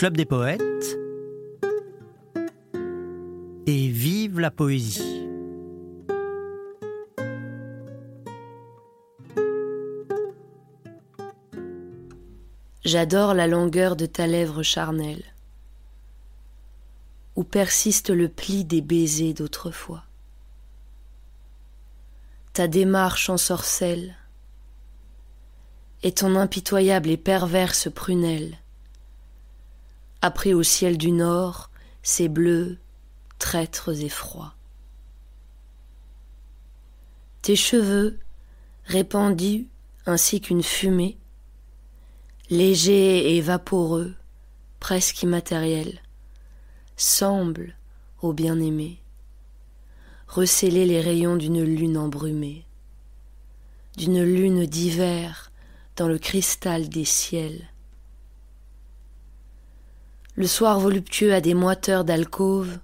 Club des poètes et vive la poésie. J'adore la longueur de ta lèvre charnelle, où persiste le pli des baisers d'autrefois. Ta démarche en sorcelle et ton impitoyable et perverse prunelle, appris au ciel du nord ces bleus traîtres et froids. Tes cheveux, répandus ainsi qu'une fumée, légers et vaporeux, presque immatériels, semblent, au bien-aimé, recéler les rayons d'une lune embrumée, d'une lune d'hiver dans le cristal des ciels. Le soir voluptueux a des moiteurs d'alcôve,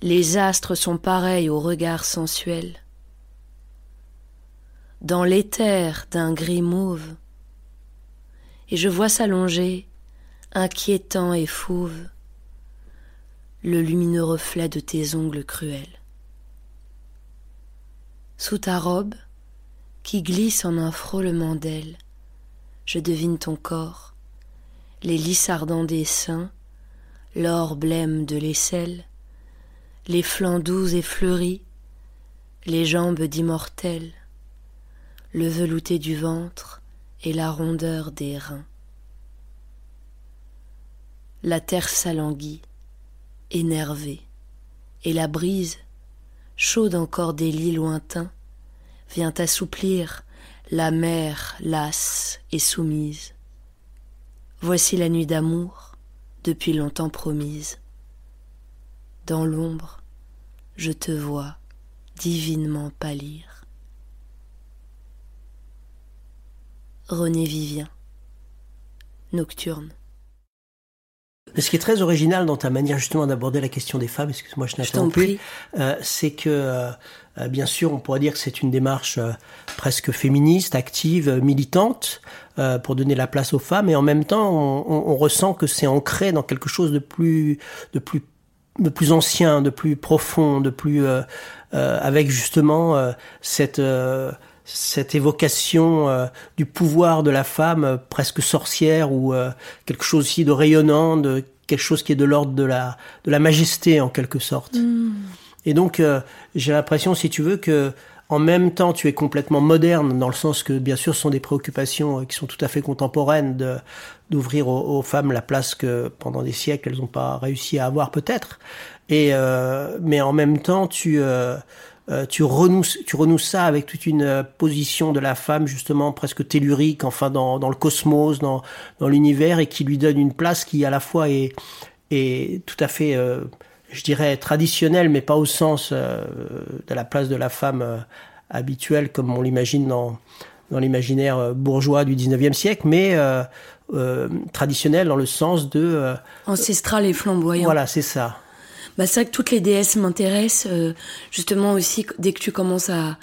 les astres sont pareils au regard sensuel. Dans l'éther d'un gris mauve, et je vois s'allonger, inquiétant et fauve, le lumineux reflet de tes ongles cruels. Sous ta robe, qui glisse en un frôlement d'ailes, je devine ton corps, les lys ardents des seins, l'or blême de l'aisselle, les flancs doux et fleuris, les jambes d'immortels, le velouté du ventre, et la rondeur des reins. La terre s'alanguit, énervée, et la brise, chaude encore des lits lointains, vient assouplir la mer lasse et soumise. Voici la nuit d'amour, depuis longtemps promise. Dans l'ombre, je te vois divinement pâlir. René Vivien. Nocturne. Ce qui est très original dans ta manière justement d'aborder la question des femmes, excuse-moi, je n'attends plus, euh, c'est que euh, euh, bien sûr, on pourrait dire que c'est une démarche presque féministe, active, militante, pour donner la place aux femmes, et en même temps, on, on ressent que c'est ancré dans quelque chose de plus, de plus, de plus ancien, de plus profond, de plus, avec justement cette cette évocation euh, du pouvoir de la femme euh, presque sorcière ou euh, quelque chose aussi de rayonnant, de quelque chose qui est de l'ordre de la de la majesté en quelque sorte. Mm. Et donc j'ai l'impression, si tu veux, que en même temps tu es complètement moderne dans le sens que bien sûr ce sont des préoccupations qui sont tout à fait contemporaines de d'ouvrir aux, femmes la place que pendant des siècles elles n'ont pas réussi à avoir peut-être. Et mais en même temps tu euh, tu renoues tu renoues ça avec toute une euh, position de la femme justement presque tellurique, enfin dans, dans le cosmos, dans, dans l'univers, et qui lui donne une place qui à la fois est, est tout à fait, euh, je dirais, traditionnelle, mais pas au sens de la place de la femme habituelle comme on l'imagine dans, dans l'imaginaire bourgeois du 19e siècle, mais traditionnelle dans le sens de... Ancestral et flamboyant. Voilà, c'est ça bah, c'est vrai que toutes les déesses m'intéressent, euh, justement aussi dès que tu commences à,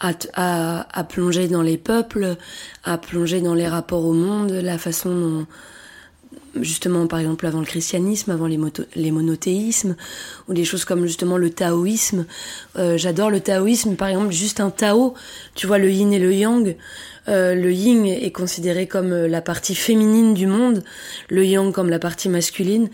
à, à, à, plonger dans les peuples, à plonger dans les rapports au monde, la façon dont, justement, par exemple, avant le christianisme, avant les, monothéismes, ou des choses comme justement le taoïsme. Euh, J'adore le taoïsme, par exemple, juste un tao, tu vois le yin et le yang. Euh, le yin est considéré comme euh, la partie féminine du monde, le yang comme la partie masculine,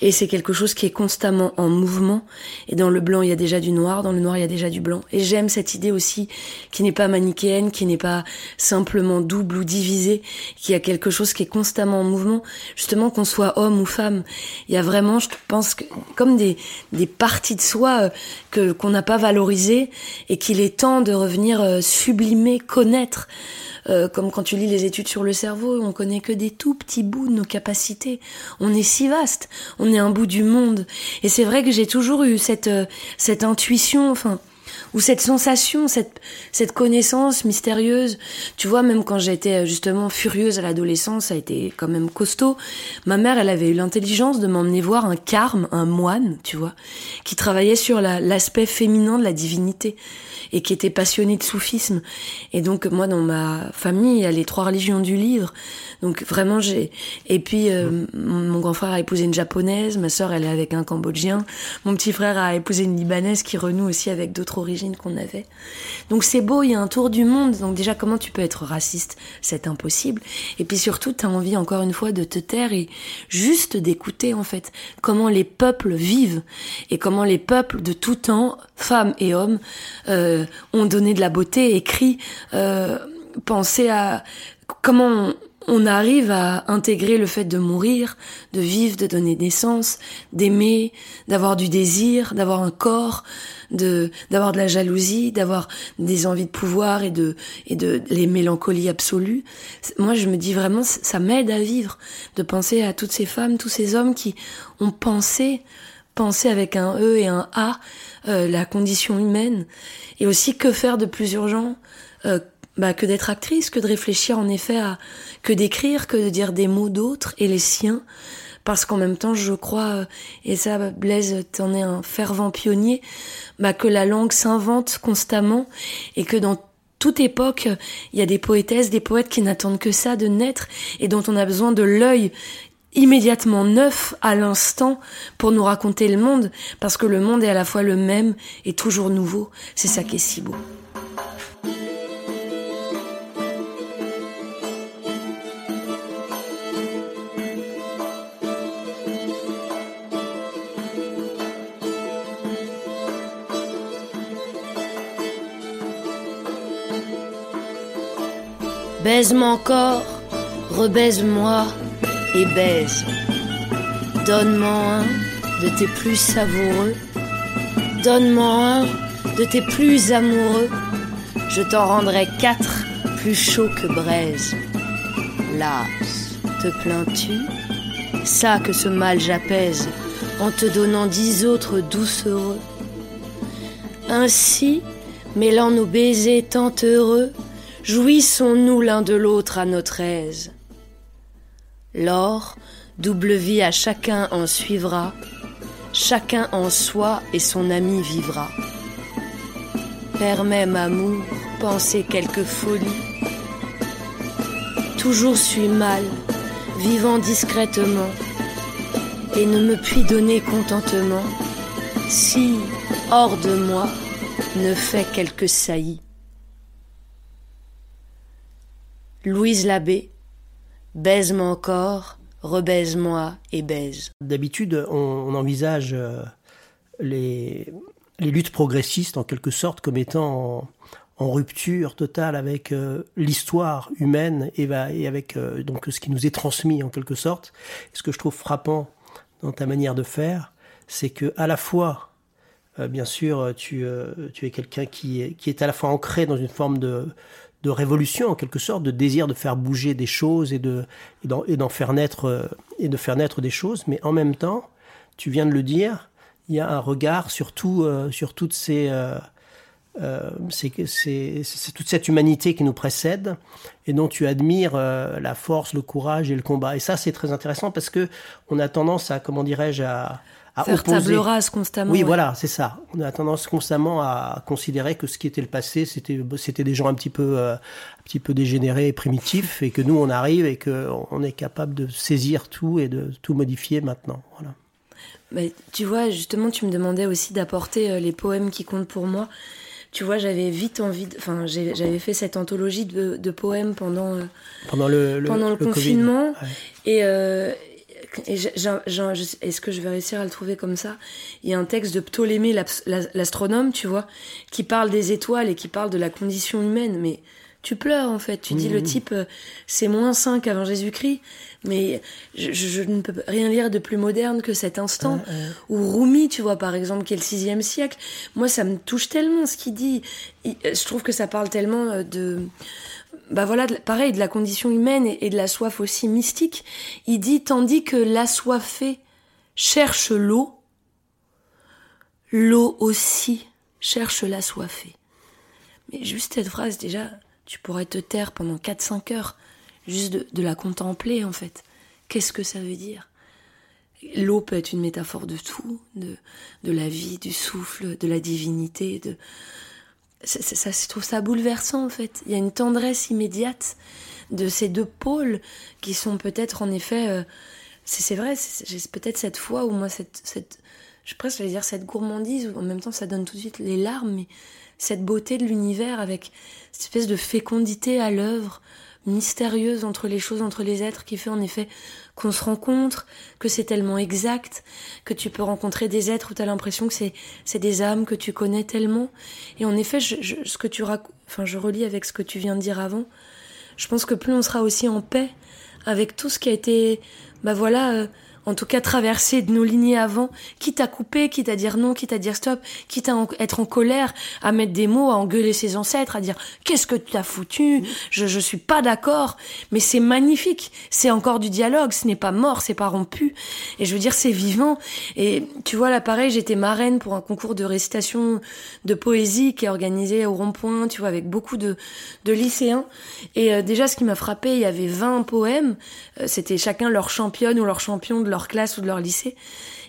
et c'est quelque chose qui est constamment en mouvement. Et dans le blanc, il y a déjà du noir, dans le noir, il y a déjà du blanc. Et j'aime cette idée aussi qui n'est pas manichéenne, qui n'est pas simplement double ou divisée, qui a quelque chose qui est constamment en mouvement, justement qu'on soit homme ou femme. Il y a vraiment, je pense, comme des, des parties de soi euh, que qu'on n'a pas valorisées et qu'il est temps de revenir sublimer, connaître. Euh, comme quand tu lis les études sur le cerveau, on connaît que des tout petits bouts de nos capacités. On est si vaste, on est un bout du monde. Et c'est vrai que j'ai toujours eu cette euh, cette intuition, enfin ou cette sensation, cette, cette connaissance mystérieuse. Tu vois, même quand j'étais euh, justement furieuse à l'adolescence, ça a été quand même costaud. Ma mère, elle avait eu l'intelligence de m'emmener voir un carme, un moine, tu vois, qui travaillait sur l'aspect féminin de la divinité. et qui était passionné de soufisme. Et donc moi dans ma famille, il y a les trois religions du livre. Donc vraiment j'ai et puis euh, mon grand frère a épousé une japonaise, ma sœur elle est avec un cambodgien, mon petit frère a épousé une libanaise qui renoue aussi avec d'autres origines qu'on avait. Donc c'est beau, il y a un tour du monde. Donc déjà comment tu peux être raciste? C'est impossible. Et puis surtout tu as envie encore une fois de te taire et juste d'écouter en fait comment les peuples vivent et comment les peuples de tout temps, femmes et hommes, euh, ont donné de la beauté, écrit, euh, pensé à comment arrive à intégrer le fait de mourir, de vivre, de donner naissance, d'aimer, d'avoir du désir, d'avoir un corps, de d'avoir de la jalousie, d'avoir des envies de pouvoir et de et de les mélancolies absolues. Moi, je me dis vraiment ça m'aide à vivre de penser à toutes ces femmes, tous ces hommes qui ont pensé penser avec un E et un A euh, la condition humaine et aussi que faire de plus urgent euh, bah, que d'être actrice, que de réfléchir en effet à que d'écrire, que de dire des mots d'autres et les siens. Parce qu'en même temps, je crois, euh, et ça, Blaise, t'en es un fervent pionnier, bah, que la langue s'invente constamment et que dans toute époque, il y a des poétesses, des poètes qui n'attendent que ça de naître et dont on a besoin de l'œil immédiatement neuf à l'instant pour nous raconter le monde, parce que le monde est à la fois le même et toujours nouveau. C'est ça qui est si beau. Baise-moi encore, rebaise-moi et baise. Donne-moi un de tes plus savoureux. Donne-moi un de tes plus amoureux. Je t'en rendrai quatre plus chauds que braise. Las, te plains-tu? Ça que ce mal j'apaise en te donnant dix autres doucereux. Ainsi, mêlant nos baisers tant heureux, jouissons-nous l'un de l'autre à notre aise. L'or, double vie à chacun en suivra, chacun en soi et son ami vivra. Permets, amour, penser quelque folie. Toujours suis mal, vivant discrètement, et ne me puis donner contentement si, hors de moi, ne fait quelque saillie. Louise Labbé, baise-moi encore, rebaise-moi et baise. D'habitude, on, envisage euh, les, luttes progressistes en quelque sorte comme étant en, rupture totale avec euh, l'histoire humaine et, avec euh, donc ce qui nous est transmis en quelque sorte. ce que je trouve frappant dans ta manière de faire, c'est que à la fois bien sûr, tu, es quelqu'un qui, est à la fois ancré dans une forme de, de révolution en quelque sorte, de désir de faire bouger des choses et de et d'en faire naître euh, et de faire naître des choses, mais en même temps, tu viens de le dire, il y a un regard sur tout, euh, sur toutes ces euh, c'est toute cette humanité qui nous précède et dont tu admires la force, le courage et le combat. Et ça, c'est très intéressant parce que on a tendance à, comment dirais-je, à, à Faire table rase constamment. Oui, voilà, c'est ça. On a tendance constamment à considérer que ce qui était le passé, c'était c'était des gens un petit peu euh, un petit peu dégénérés et primitifs, et que nous on arrive et que on est capable de saisir tout et de tout modifier maintenant. Voilà. Mais tu vois, justement, tu me demandais aussi d'apporter euh, les poèmes qui comptent pour moi. Tu vois, j'avais vite envie, de... enfin, j'avais fait cette anthologie de, de poèmes pendant euh, pendant le, pendant le, confinement, et est-ce que je vais réussir à le trouver comme ça? Il y a un texte de Ptolémée, l'astronome, tu vois, qui parle des étoiles et qui parle de la condition humaine. Mais tu pleures en fait. Tu dis le mmh. type, euh, c'est moins 5 avant Jésus-Christ. Mais je, ne peux rien lire de plus moderne que cet instant. Ou Rumi, tu vois, par exemple, qui est le sixième siècle. Moi, ça me touche tellement ce qu'il dit. Je trouve que ça parle tellement euh, de bah voilà, pareil, de la condition humaine et, de la soif aussi mystique. Il dit, tandis que l'assoiffé cherche l'eau, l'eau aussi cherche l'assoiffé. Mais juste cette phrase, déjà, tu pourrais te taire pendant 4-5 heures, juste de, la contempler, en fait. Qu'est-ce que ça veut dire? L'eau peut être une métaphore de tout, de, de la vie, du souffle, de la divinité, de, ça, je trouve ça bouleversant en fait. Il y a une tendresse immédiate de ces deux pôles qui sont peut-être en effet. Euh, c'est vrai, j'ai peut-être cette foi où moi, cette, cette, je presque dire cette gourmandise, où en même temps ça donne tout de suite les larmes, mais cette beauté de l'univers avec cette espèce de fécondité à l'œuvre, mystérieuse entre les choses, entre les êtres, qui fait en effet qu'on se rencontre, que c'est tellement exact, que tu peux rencontrer des êtres où tu as l'impression que c'est, c'est des âmes que tu connais tellement. Et en effet, je, ce que tu rac... enfin, je relis avec ce que tu viens de dire avant, je pense que plus on sera aussi en paix avec tout ce qui a été, bah voilà, euh, en tout cas traverser de nos lignées avant, quitte à couper, quitte à dire non, quitte à dire stop, quitte à être en colère, à mettre des mots, à engueuler ses ancêtres, à dire qu'est-ce que tu as foutu, je, je suis pas d'accord, mais c'est magnifique, c'est encore du dialogue, ce n'est pas mort, c'est pas rompu, et je veux dire c'est vivant, et tu vois là pareil, j'étais marraine pour un concours de récitation de poésie qui est organisé au rond-point, tu vois, avec beaucoup de, de lycéens, et euh, déjà ce qui m'a frappé, il y avait 20 poèmes, euh, c'était chacun leur championne ou leur champion de leur classe ou de leur lycée,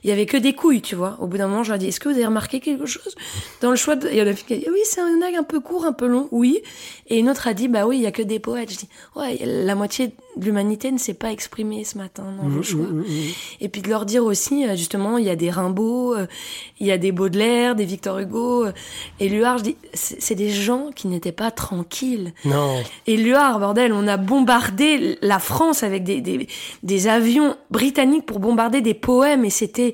il y avait que des couilles, tu vois. Au bout d'un moment, je leur dis, est-ce que vous avez remarqué quelque chose? Dans le choix de... Il y en a qui a dit, oui, c'est un nag un peu court, un peu long, oui. Et une autre a dit, bah oui, il y a que des poètes. Je dis, ouais, la moitié l'humanité ne s'est pas exprimée ce matin dans vos mmh, choix. Mmh, mmh, et puis de leur dire aussi, euh, justement, il y a des Rimbaud, euh, il y a des Baudelaire, des Victor Hugo. Euh, et Luard, je dis, c'est des gens qui n'étaient pas tranquilles. Non. Et Luard, bordel, on a bombardé la France avec des, des, des avions britanniques pour bombarder des poèmes et c'était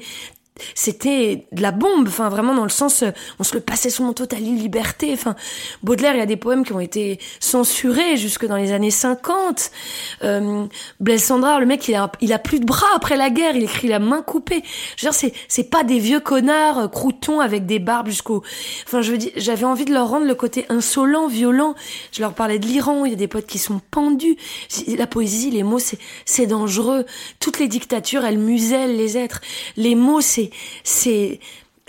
c'était de la bombe, enfin vraiment dans le sens, euh, on se le passait sous mon totale liberté. Enfin, Baudelaire, il y a des poèmes qui ont été censurés jusque dans les années 50. Euh, Blaise Sandrard, le mec, il a, il a plus de bras après la guerre, il écrit la main coupée. Je veux dire, c'est, c'est pas des vieux connards euh, croutons avec des barbes jusqu'au. Enfin, je veux dire, j'avais envie de leur rendre le côté insolent, violent. Je leur parlais de l'Iran, il y a des poètes qui sont pendus. La poésie, les mots, c'est, c'est dangereux. Toutes les dictatures, elles musellent les êtres. Les mots, c'est c'est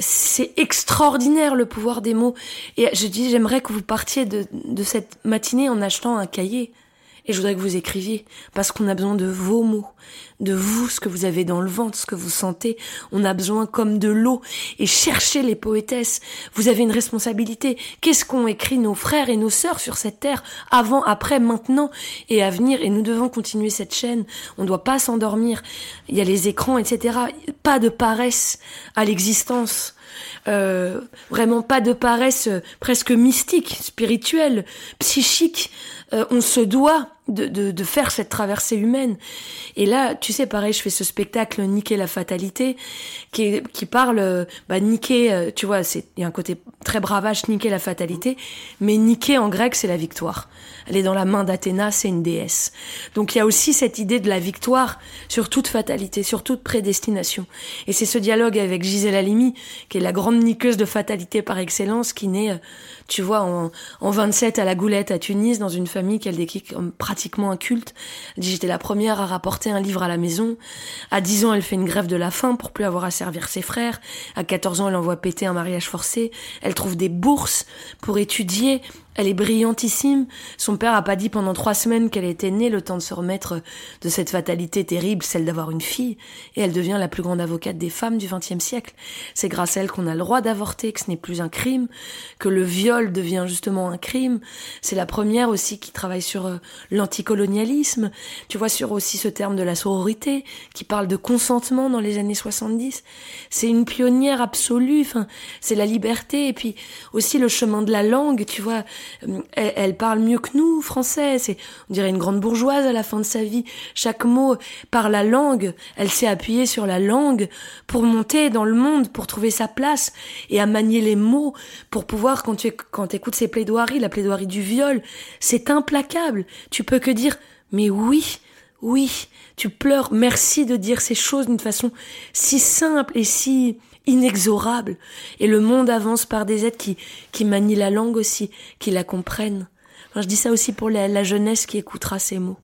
c'est extraordinaire le pouvoir des mots. Et je dis, j'aimerais que vous partiez de, de cette matinée en achetant un cahier. Et je voudrais que vous écriviez, parce qu'on a besoin de vos mots, de vous, ce que vous avez dans le ventre, ce que vous sentez. On a besoin comme de l'eau. Et cherchez les poétesses. Vous avez une responsabilité. Qu'est-ce qu'ont écrit nos frères et nos sœurs sur cette terre, avant, après, maintenant et à venir? Et nous devons continuer cette chaîne. On ne doit pas s'endormir. Il y a les écrans, etc. Pas de paresse à l'existence. Euh, vraiment pas de paresse euh, presque mystique, spirituelle, psychique. Euh, on se doit de, de, de, faire cette traversée humaine. Et là, tu sais, pareil, je fais ce spectacle Niquer la fatalité, qui, qui parle, bah, niquer, tu vois, c'est il y a un côté très bravage, niquer la fatalité, mais niquer en grec, c'est la victoire. Elle est dans la main d'Athéna, c'est une déesse. Donc il y a aussi cette idée de la victoire sur toute fatalité, sur toute prédestination. Et c'est ce dialogue avec Gisèle Halimi, qui est la grande niqueuse de fatalité par excellence, qui naît, euh, tu vois, en, en 27 à la Goulette à Tunis, dans une famille qu'elle décrit comme pratiquement un culte. Elle dit j'étais la première à rapporter un livre à la maison. À 10 ans, elle fait une grève de la faim pour plus avoir à servir ses frères. À 14 ans, elle envoie péter un mariage forcé. Elle trouve des bourses pour étudier. Elle est brillantissime. Son père a pas dit pendant trois semaines qu'elle était née, le temps de se remettre de cette fatalité terrible, celle d'avoir une fille. Et elle devient la plus grande avocate des femmes du XXe siècle. C'est grâce à elle qu'on a le droit d'avorter, que ce n'est plus un crime, que le viol devient justement un crime. C'est la première aussi qui travaille sur euh, l'anticolonialisme. Tu vois, sur aussi ce terme de la sororité, qui parle de consentement dans les années 70. C'est une pionnière absolue. Enfin, c'est la liberté. Et puis aussi le chemin de la langue, tu vois euh, elle, parle mieux que nous, français. C'est, on dirait une grande bourgeoise à la fin de sa vie. Chaque mot par la langue, elle s'est appuyée sur la langue pour monter dans le monde, pour trouver sa place et à manier les mots pour pouvoir, quand tu quand écoutes ses plaidoiries, la plaidoirie du viol, c'est implacable. Tu peux que dire, mais oui, oui, tu pleures, merci de dire ces choses d'une façon si simple et si inexorable. Et le monde avance par des êtres qui, qui manient la langue aussi, qui la comprennent. je dis ça aussi pour la, jeunesse qui écoutera ces mots.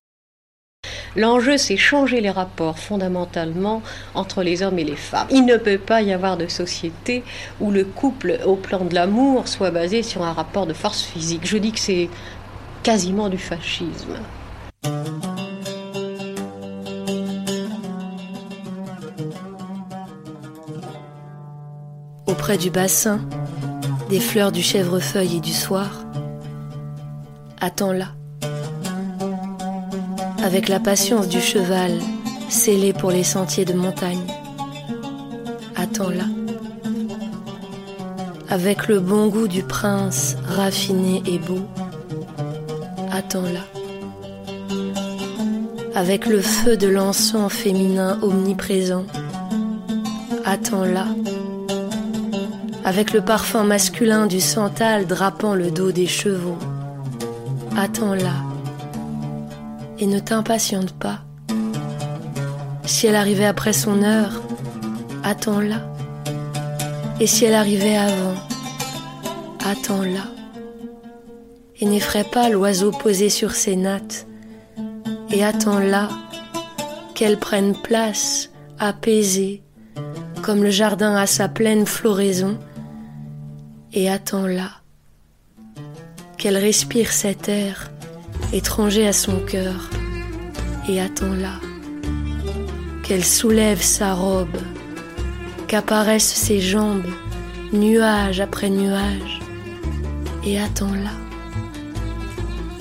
L'enjeu, c'est changer les rapports fondamentalement entre les hommes et les femmes. Il ne peut pas y avoir de société où le couple, au plan de l'amour, soit basé sur un rapport de force physique. Je dis que c'est quasiment du fascisme. Auprès du bassin, des fleurs du chèvrefeuille et du soir, attends-la. Avec la patience du cheval scellé pour les sentiers de montagne, attends-la. Avec le bon goût du prince raffiné et beau, attends-la. Avec le feu de l'encens féminin omniprésent, attends-la avec le parfum masculin du santal drapant le dos des chevaux. Attends-la et ne t'impatiente pas. Si elle arrivait après son heure, attends-la. Et si elle arrivait avant, attends-la. Et n'effraie pas l'oiseau posé sur ses nattes, et attends-la qu'elle prenne place, apaisée, comme le jardin à sa pleine floraison, et attends-la, qu'elle respire cet air étranger à son cœur, et attends-la, qu'elle soulève sa robe, qu'apparaissent ses jambes, nuage après nuage, et attends-la,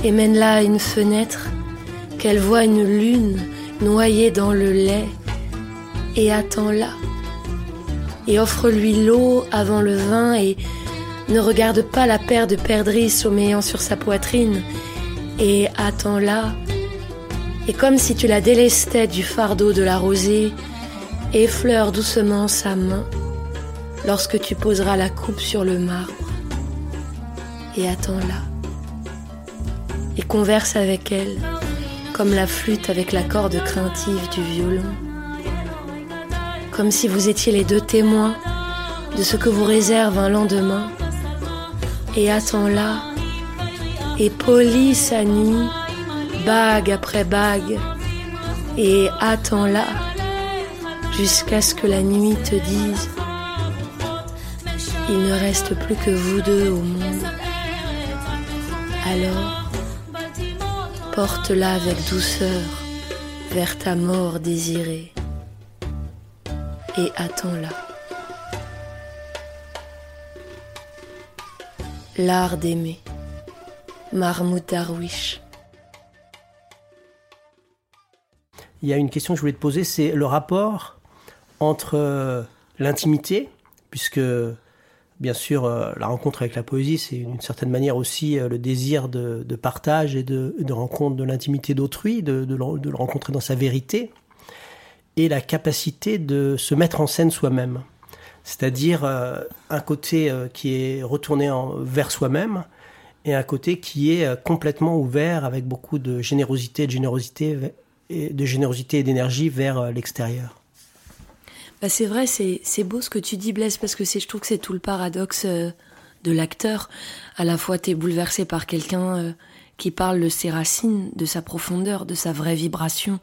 et mène-la à une fenêtre, qu'elle voit une lune noyée dans le lait, et attends-la, et offre-lui l'eau avant le vin et ne regarde pas la paire de perdrix sommeillant sur sa poitrine et attends-la. Et comme si tu la délestais du fardeau de la rosée, effleure doucement sa main lorsque tu poseras la coupe sur le marbre. Et attends-la. Et converse avec elle comme la flûte avec la corde craintive du violon. Comme si vous étiez les deux témoins de ce que vous réserve un lendemain et attends-la et polis sa nuit, bague après bague, et attends-la jusqu'à ce que la nuit te dise il ne reste plus que vous deux au monde. Alors, porte-la avec douceur vers ta mort désirée et attends-la. L'art d'aimer. Mahmoud Darwish. Il y a une question que je voulais te poser, c'est le rapport entre euh, l'intimité, puisque bien sûr euh, la rencontre avec la poésie, c'est d'une certaine manière aussi euh, le désir de, partage et de, rencontre de l'intimité d'autrui, de, de, le rencontrer dans sa vérité, et la capacité de se mettre en scène soi-même c'est-à-dire euh, un côté euh, qui est retourné vers soi-même et un côté qui est euh, complètement ouvert avec beaucoup de générosité, de générosité et de générosité et d'énergie vers l'extérieur. Bah c'est vrai, c'est beau ce que tu dis Blaise parce que je trouve que c'est tout le paradoxe de l'acteur. À la fois tu es bouleversé par quelqu'un qui parle de ses racines, de sa profondeur, de sa vraie vibration.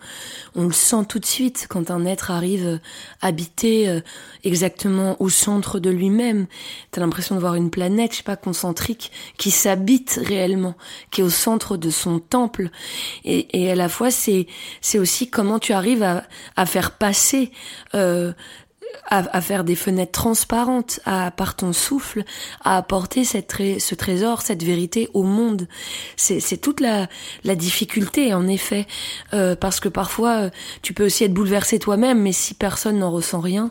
On le sent tout de suite quand un être arrive euh, habité euh, exactement au centre de lui-même. T'as l'impression de voir une planète, je sais pas, concentrique, qui s'habite réellement, qui est au centre de son temple. Et, à la fois, c'est c'est aussi comment tu arrives à, à faire passer euh, à, faire des fenêtres transparentes, à par ton souffle, à apporter cette ce trésor, cette vérité au monde. C'est toute la, la difficulté en effet, euh, parce que parfois tu peux aussi être bouleversé toi-même, mais si personne n'en ressent rien,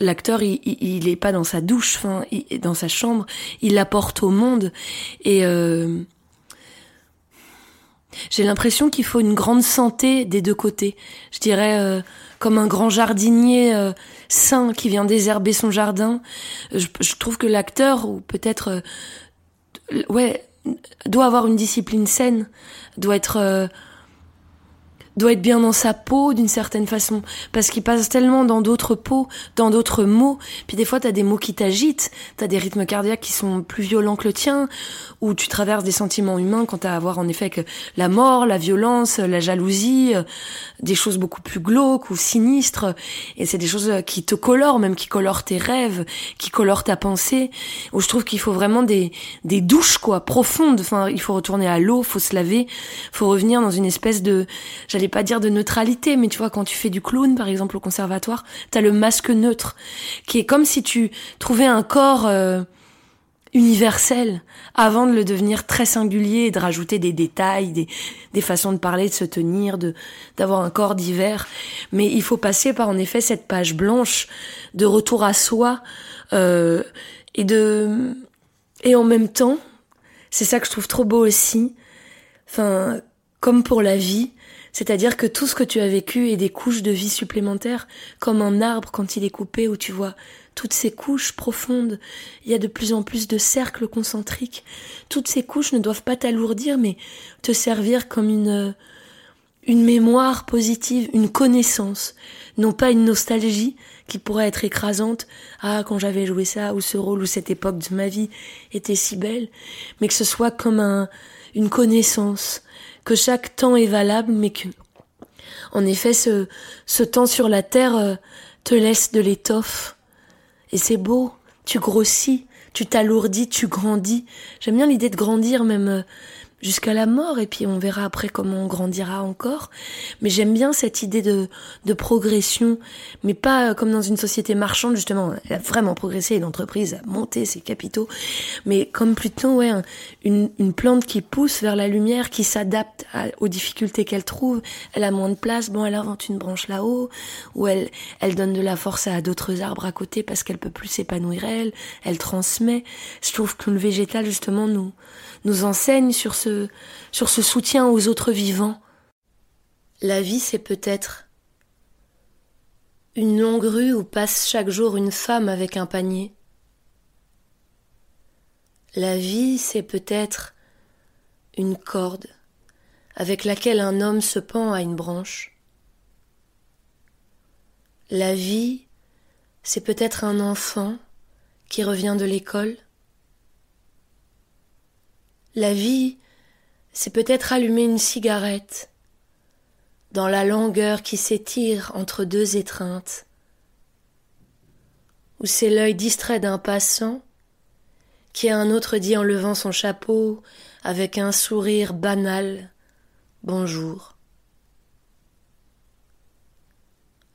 l'acteur il, il, est pas dans sa douche, enfin, dans sa chambre, il l'apporte au monde et euh, j'ai l'impression qu'il faut une grande santé des deux côtés. Je dirais euh, comme un grand jardinier euh, sain qui vient désherber son jardin. Je, je trouve que l'acteur, ou peut-être, euh, ouais, doit avoir une discipline saine, doit être doit être bien dans sa peau d'une certaine façon parce qu'il passe tellement dans d'autres peaux, dans d'autres mots. Puis des fois t'as des mots qui t'agitent, t'as des rythmes cardiaques qui sont plus violents que le tien, ou tu traverses des sentiments humains quand t'as à voir en effet que la mort, la violence, la jalousie, euh, des choses beaucoup plus glauques ou sinistres. Et c'est des choses qui te colorent, même qui colorent tes rêves, qui colorent ta pensée. Où je trouve qu'il faut vraiment des des douches quoi profondes. Enfin, il faut retourner à l'eau, faut se laver, faut revenir dans une espèce de j'allais pas dire de neutralité, mais tu vois, quand tu fais du clown, par exemple, au conservatoire, t'as le masque neutre, qui est comme si tu trouvais un corps euh, universel avant de le devenir très singulier et de rajouter des détails, des, des façons de parler, de se tenir, de d'avoir un corps divers. Mais il faut passer par en effet cette page blanche de retour à soi euh, et de et en même temps, c'est ça que je trouve trop beau aussi. Enfin, comme pour la vie, c'est-à-dire que tout ce que tu as vécu est des couches de vie supplémentaires, comme un arbre quand il est coupé où tu vois toutes ces couches profondes. Il y a de plus en plus de cercles concentriques. Toutes ces couches ne doivent pas t'alourdir, mais te servir comme une, une mémoire positive, une connaissance, non pas une nostalgie qui pourrait être écrasante. Ah, quand j'avais joué ça, ou ce rôle, ou cette époque de ma vie était si belle, mais que ce soit comme un, une connaissance, que chaque temps est valable, mais que, en effet, ce, ce temps sur la terre euh, te laisse de l'étoffe. Et c'est beau, tu grossis, tu t'alourdis, tu grandis. J'aime bien l'idée de grandir même euh, jusqu'à la mort et puis on verra après comment on grandira encore. Mais j'aime bien cette idée de, de progression, mais pas comme dans une société marchande justement. Elle a vraiment progressé, l'entreprise a monté ses capitaux, mais comme plutôt ouais une, une plante qui pousse vers la lumière, qui s'adapte aux difficultés qu'elle trouve. Elle a moins de place, bon elle invente une branche là-haut, ou elle elle donne de la force à d'autres arbres à côté parce qu'elle peut plus s'épanouir elle. Elle transmet. Je trouve que le végétal justement nous nous enseigne sur ce, sur ce soutien aux autres vivants. La vie, c'est peut-être une longue rue où passe chaque jour une femme avec un panier. La vie, c'est peut-être une corde avec laquelle un homme se pend à une branche. La vie, c'est peut-être un enfant qui revient de l'école. La vie, c'est peut-être allumer une cigarette dans la longueur qui s'étire entre deux étreintes, ou c'est l'œil distrait d'un passant qui a un autre dit en levant son chapeau avec un sourire banal Bonjour.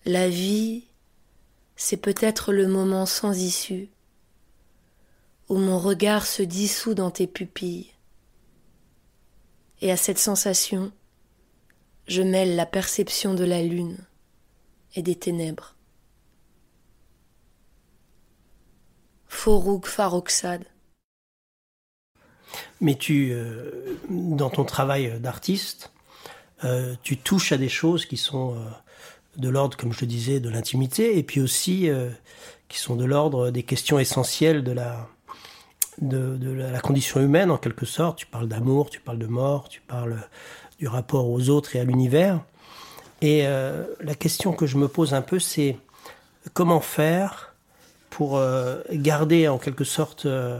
La vie, c'est peut-être le moment sans issue où mon regard se dissout dans tes pupilles et à cette sensation, je mêle la perception de la lune et des ténèbres. Forouk Faroxade. Mais tu, euh, dans ton travail d'artiste, euh, tu touches à des choses qui sont euh, de l'ordre, comme je le disais, de l'intimité, et puis aussi qui sont de l'ordre des questions essentielles de la, de, la condition humaine en quelque sorte. Tu parles d'amour, tu parles de mort, tu parles du rapport aux autres et à l'univers. Et euh, la question que je me pose un peu, c'est comment faire pour euh, garder en quelque sorte euh,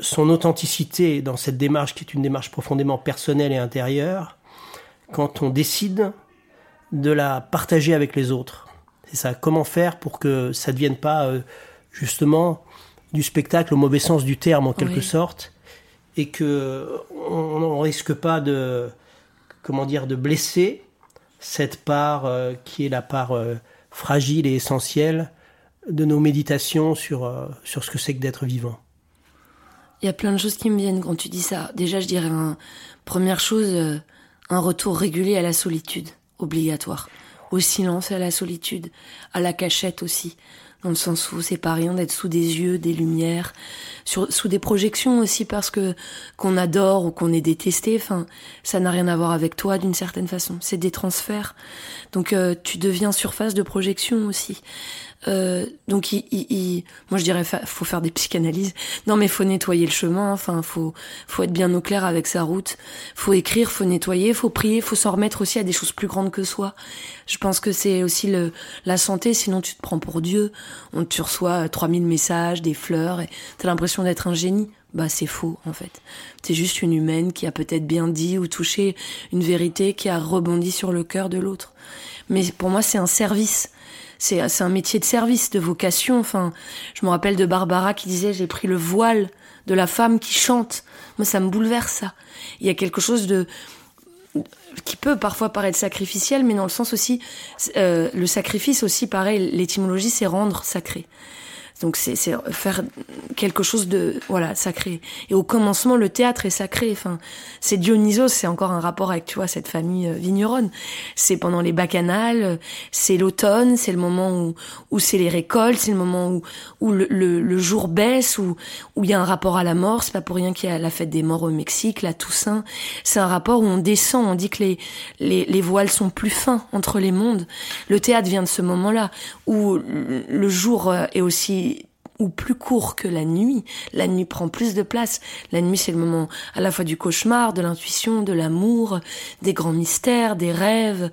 son authenticité dans cette démarche qui est une démarche profondément personnelle et intérieure quand on décide de la partager avec les autres. C'est ça, comment faire pour que ça ne devienne pas justement du spectacle au mauvais sens du terme en quelque sorte, et que on, risque pas de comment dire de blesser cette part euh, qui est la part euh, fragile et essentielle de nos méditations sur euh, sur ce que c'est que d'être vivant. Il y a plein de choses qui me viennent quand tu dis ça. Déjà, je dirais première chose, un retour régulier à la solitude, obligatoire, au silence, à la solitude, à la cachette aussi dans le sens où c'est pas rien d'être sous des yeux, des lumières, sur, sous des projections aussi parce que qu'on adore ou qu'on est détesté. Enfin, ça n'a rien à voir avec toi d'une certaine façon. C'est des transferts. Donc euh, tu deviens surface de projection aussi. Euh, donc, il, il, moi je dirais, faut faire des psychanalyses. Non, mais faut nettoyer le chemin. Enfin, faut, faut être bien au clair avec sa route. Faut écrire, faut nettoyer, faut prier, faut s'en remettre aussi à des choses plus grandes que soi. Je pense que c'est aussi le, la santé. Sinon, tu te prends pour Dieu. On, tu reçois 3000 messages, des fleurs, et t'as l'impression d'être un génie. Bah, c'est faux, en fait. T'es juste une humaine qui a peut-être bien dit ou touché une vérité qui a rebondi sur le cœur de l'autre. Mais pour moi, c'est un service c'est un métier de service, de vocation. Enfin, je me rappelle de Barbara qui disait j'ai pris le voile de la femme qui chante. Moi, ça me bouleverse ça. Il y a quelque chose de qui peut parfois paraître sacrificiel, mais dans le sens aussi, euh, le sacrifice aussi, pareil, l'étymologie, c'est rendre sacré. Donc c'est faire quelque chose de voilà sacré. Et au commencement, le théâtre est sacré. Enfin, c'est Dionysos, c'est encore un rapport avec tu vois cette famille euh, vigneronne. C'est pendant les bacchanales, c'est l'automne, c'est le moment où où c'est les récoltes, c'est le moment où où le, le, jour baisse, où où il y a un rapport à la mort. C'est pas pour rien qu'il y a la fête des morts au Mexique, la Toussaint. C'est un rapport où on descend, on dit que les les, les voiles sont plus fins entre les mondes. Le théâtre vient de ce moment-là où le jour euh, est aussi ou plus court que la nuit. La nuit prend plus de place. La nuit, c'est le moment à la fois du cauchemar, de l'intuition, de l'amour, des grands mystères, des rêves,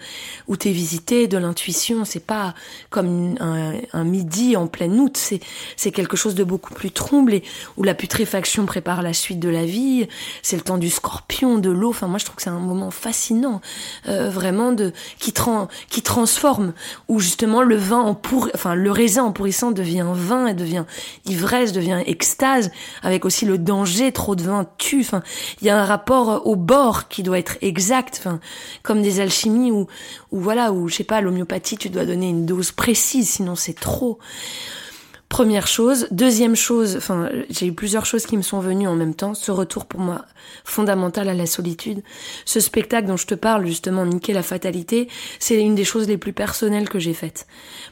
où t'es visité, de l'intuition. C'est pas comme un, midi en pleine août. C'est, c'est quelque chose de beaucoup plus trouble où la putréfaction prépare la suite de la vie. C'est le temps du scorpion, de l'eau. Enfin, moi, je trouve que c'est un moment fascinant, euh, vraiment de, qui, qui transforme, où justement le vin en pour, enfin, le raisin en pourrissant devient vin et devient ivresse devient extase, avec aussi le danger, trop de vin tue. Enfin, il y a un rapport au bord qui doit être exact, enfin, comme des alchimies où, où voilà, où je sais pas, l'homéopathie, tu dois donner une dose précise, sinon c'est trop. Première chose. Deuxième chose, enfin, j'ai eu plusieurs choses qui me sont venues en même temps. Ce retour pour moi fondamental à la solitude. Ce spectacle dont je te parle, justement, Niquer la fatalité, c'est une des choses les plus personnelles que j'ai faites.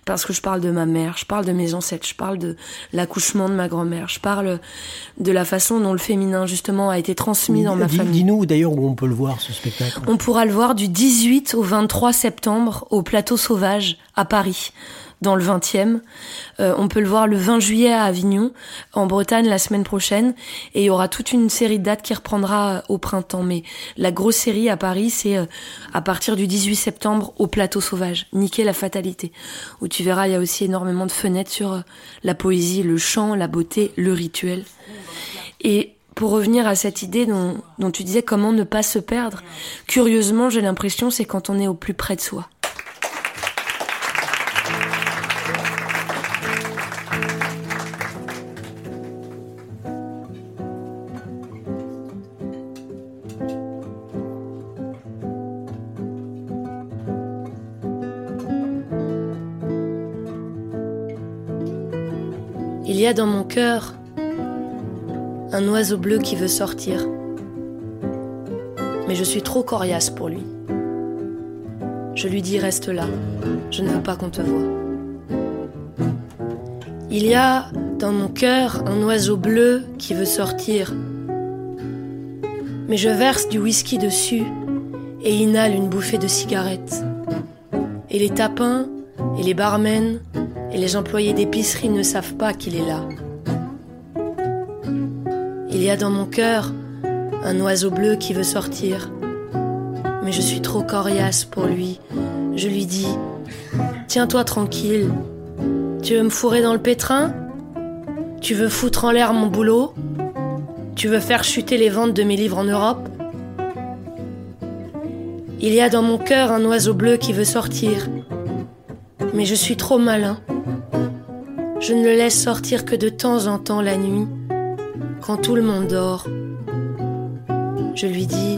Parce que je parle de ma mère, je parle de mes ancêtres, je parle de l'accouchement de ma grand-mère, je parle de la façon dont le féminin, justement, a été transmis dans ma famille. Dis-nous d'ailleurs où on peut le voir, ce spectacle. On pourra le voir du 18 au 23 septembre au Plateau Sauvage à Paris dans le 20e. Euh, on peut le voir le 20 juillet à Avignon, en Bretagne la semaine prochaine, et il y aura toute une série de dates qui reprendra euh, au printemps. Mais la grosse série à Paris, c'est euh, à partir du 18 septembre au Plateau Sauvage, Niquer la fatalité, où tu verras, il y a aussi énormément de fenêtres sur la poésie, le chant, la beauté, le rituel. Et pour revenir à cette idée dont, dont tu disais comment ne pas se perdre, curieusement, j'ai l'impression c'est quand on est au plus près de soi. Il y a dans mon cœur un oiseau bleu qui veut sortir. Mais je suis trop coriace pour lui. Je lui dis reste là, je ne veux pas qu'on te voie. Il y a dans mon cœur un oiseau bleu qui veut sortir. Mais je verse du whisky dessus et inhale une bouffée de cigarette. Et les tapins et les barmen et les employés d'épicerie ne savent pas qu'il est là. Il y a dans mon cœur un oiseau bleu qui veut sortir, mais je suis trop coriace pour lui. Je lui dis Tiens-toi tranquille. Tu veux me fourrer dans le pétrin? Tu veux foutre en l'air mon boulot? Tu veux faire chuter les ventes de mes livres en Europe? Il y a dans mon cœur un oiseau bleu qui veut sortir, mais je suis trop malin. Je ne le laisse sortir que de temps en temps la nuit, quand tout le monde dort. Je lui dis,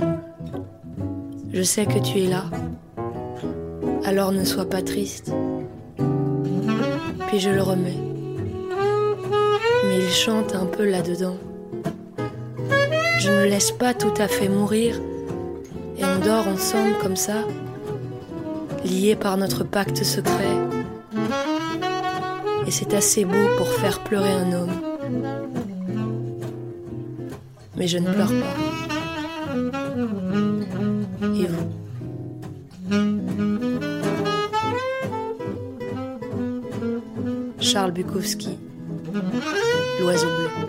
je sais que tu es là, alors ne sois pas triste. Puis je le remets. Mais il chante un peu là-dedans. Je ne le laisse pas tout à fait mourir, et on dort ensemble comme ça, liés par notre pacte secret et c'est assez beau pour faire pleurer un homme. Mais je ne pleure pas. Et vous? Charles Bukowski, L'oiseau bleu.